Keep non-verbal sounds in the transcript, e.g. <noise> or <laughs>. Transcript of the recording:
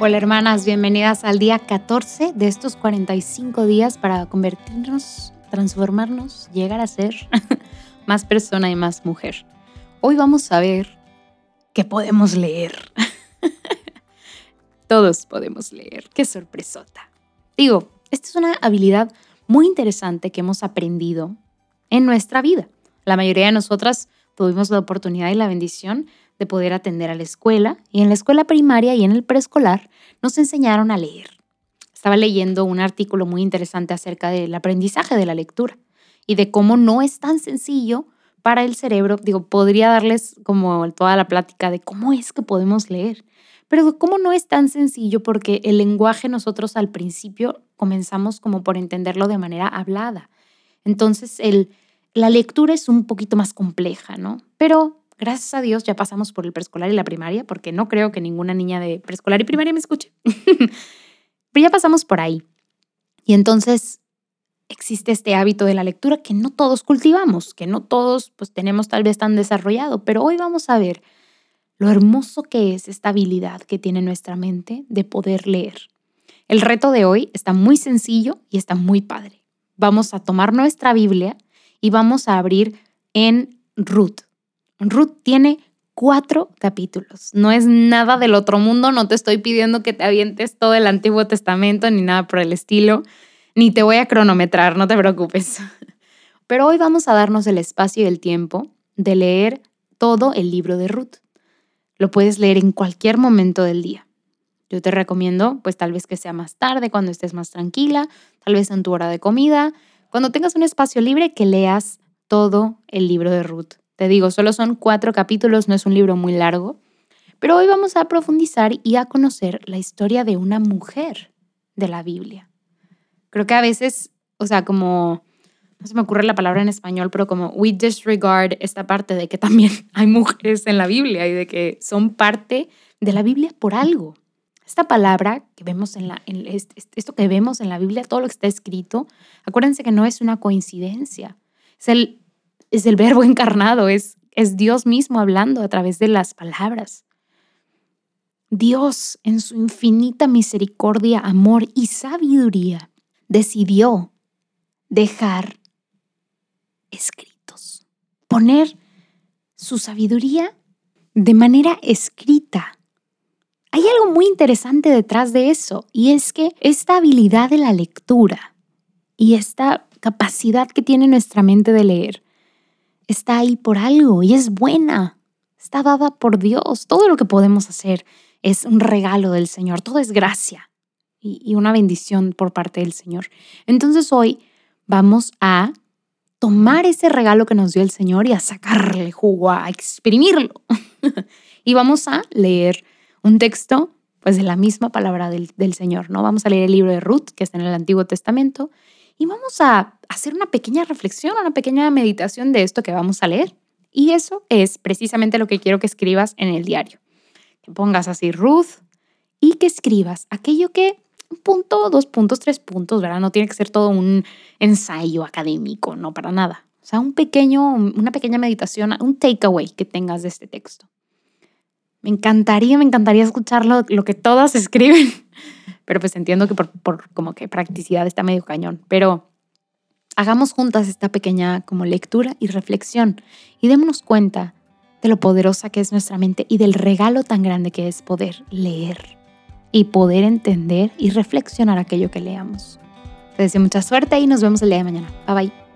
Hola hermanas, bienvenidas al día 14 de estos 45 días para convertirnos, transformarnos, llegar a ser <laughs> más persona y más mujer. Hoy vamos a ver qué podemos leer. <laughs> Todos podemos leer, qué sorpresota. Digo, esta es una habilidad muy interesante que hemos aprendido en nuestra vida. La mayoría de nosotras tuvimos la oportunidad y la bendición de poder atender a la escuela y en la escuela primaria y en el preescolar nos enseñaron a leer. Estaba leyendo un artículo muy interesante acerca del aprendizaje de la lectura y de cómo no es tan sencillo para el cerebro. Digo, podría darles como toda la plática de cómo es que podemos leer, pero cómo no es tan sencillo porque el lenguaje nosotros al principio comenzamos como por entenderlo de manera hablada. Entonces, el, la lectura es un poquito más compleja, ¿no? Pero Gracias a Dios ya pasamos por el preescolar y la primaria, porque no creo que ninguna niña de preescolar y primaria me escuche. <laughs> Pero ya pasamos por ahí. Y entonces existe este hábito de la lectura que no todos cultivamos, que no todos pues tenemos tal vez tan desarrollado, pero hoy vamos a ver lo hermoso que es esta habilidad que tiene nuestra mente de poder leer. El reto de hoy está muy sencillo y está muy padre. Vamos a tomar nuestra Biblia y vamos a abrir en Ruth. Ruth tiene cuatro capítulos. No es nada del otro mundo, no te estoy pidiendo que te avientes todo el Antiguo Testamento ni nada por el estilo, ni te voy a cronometrar, no te preocupes. <laughs> Pero hoy vamos a darnos el espacio y el tiempo de leer todo el libro de Ruth. Lo puedes leer en cualquier momento del día. Yo te recomiendo, pues tal vez que sea más tarde, cuando estés más tranquila, tal vez en tu hora de comida, cuando tengas un espacio libre, que leas todo el libro de Ruth. Te digo, solo son cuatro capítulos, no es un libro muy largo, pero hoy vamos a profundizar y a conocer la historia de una mujer de la Biblia. Creo que a veces, o sea, como, no se me ocurre la palabra en español, pero como we disregard esta parte de que también <laughs> hay mujeres en la Biblia y de que son parte de la Biblia por algo. Esta palabra que vemos en la, esto que vemos en la Biblia, todo lo que está escrito, acuérdense que no es una coincidencia. Es el es el verbo <laughs> encarnado, es, es Dios mismo hablando a través de las palabras. Dios, en su infinita misericordia, amor y sabiduría, decidió dejar escritos, poner su sabiduría de manera escrita. Hay algo muy interesante detrás de eso, y es que esta habilidad de la lectura y esta capacidad que tiene nuestra mente de leer está ahí por algo y es buena. Está dada por Dios. Todo lo que podemos hacer es un regalo del Señor. Todo es gracia y, una bendición por parte del Señor. Entonces hoy vamos a tomar ese regalo que nos dio el Señor y a sacarle jugo, a exprimirlo. <laughs> y vamos a leer un texto pues de la misma palabra del, del Señor, ¿no? Vamos a leer el libro de Ruth, que está en el Antiguo Testamento, y vamos a hacer una pequeña reflexión, una pequeña meditación de esto que vamos a leer. Y eso es precisamente lo que quiero que escribas en el diario. Que pongas así Ruth y que escribas aquello que un punto, dos puntos, tres puntos, ¿verdad? No tiene que ser todo un ensayo académico, no para nada. O sea, un pequeño, una pequeña meditación, un takeaway que tengas de este texto. Me encantaría, me encantaría escuchar lo, lo que todas <laughs> escriben pero pues entiendo que por, por como que practicidad está medio cañón. Pero hagamos juntas esta pequeña como lectura y reflexión y démonos cuenta de lo poderosa que es nuestra mente y del regalo tan grande que es poder leer y poder entender y reflexionar aquello que leamos. Te deseo mucha suerte y nos vemos el día de mañana. Bye bye.